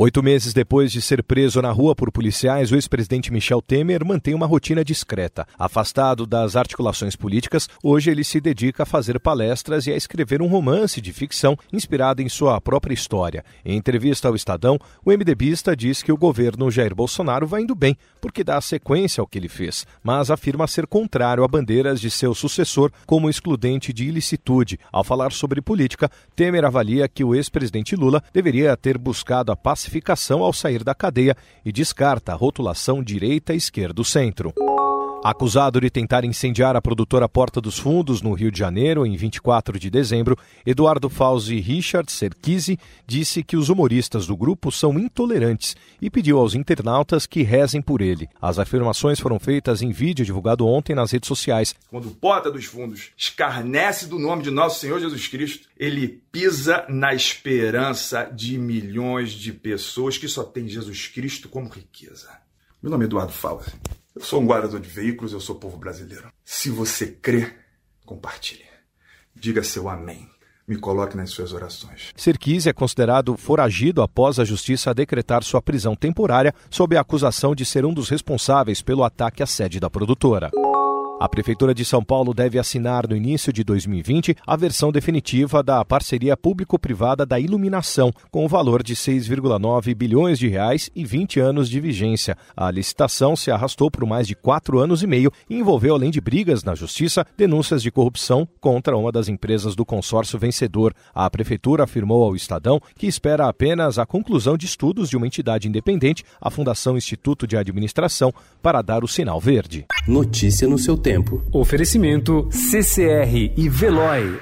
Oito meses depois de ser preso na rua por policiais, o ex-presidente Michel Temer mantém uma rotina discreta. Afastado das articulações políticas, hoje ele se dedica a fazer palestras e a escrever um romance de ficção inspirado em sua própria história. Em entrevista ao Estadão, o MDBista diz que o governo Jair Bolsonaro vai indo bem, porque dá sequência ao que ele fez, mas afirma ser contrário a bandeiras de seu sucessor como excludente de ilicitude. Ao falar sobre política, Temer avalia que o ex-presidente Lula deveria ter buscado a pacificação classificação ao sair da cadeia e descarta a rotulação direita-esquerdo-centro. Acusado de tentar incendiar a produtora Porta dos Fundos no Rio de Janeiro em 24 de dezembro, Eduardo Fauzi Richard Serkisi disse que os humoristas do grupo são intolerantes e pediu aos internautas que rezem por ele. As afirmações foram feitas em vídeo divulgado ontem nas redes sociais. Quando Porta dos Fundos escarnece do nome de nosso Senhor Jesus Cristo, ele pisa na esperança de milhões de pessoas que só têm Jesus Cristo como riqueza. Meu nome é Eduardo Fauzi. Eu sou um guardador de veículos, eu sou povo brasileiro. Se você crê, compartilhe. Diga seu amém. Me coloque nas suas orações. Serkis é considerado foragido após a justiça decretar sua prisão temporária sob a acusação de ser um dos responsáveis pelo ataque à sede da produtora. A Prefeitura de São Paulo deve assinar no início de 2020 a versão definitiva da parceria público-privada da iluminação, com o valor de 6,9 bilhões de reais e 20 anos de vigência. A licitação se arrastou por mais de quatro anos e meio e envolveu, além de brigas na Justiça, denúncias de corrupção contra uma das empresas do consórcio vencedor. A Prefeitura afirmou ao Estadão que espera apenas a conclusão de estudos de uma entidade independente, a Fundação Instituto de Administração, para dar o sinal verde. Notícia no seu tempo. Oferecimento CCR e Veloy.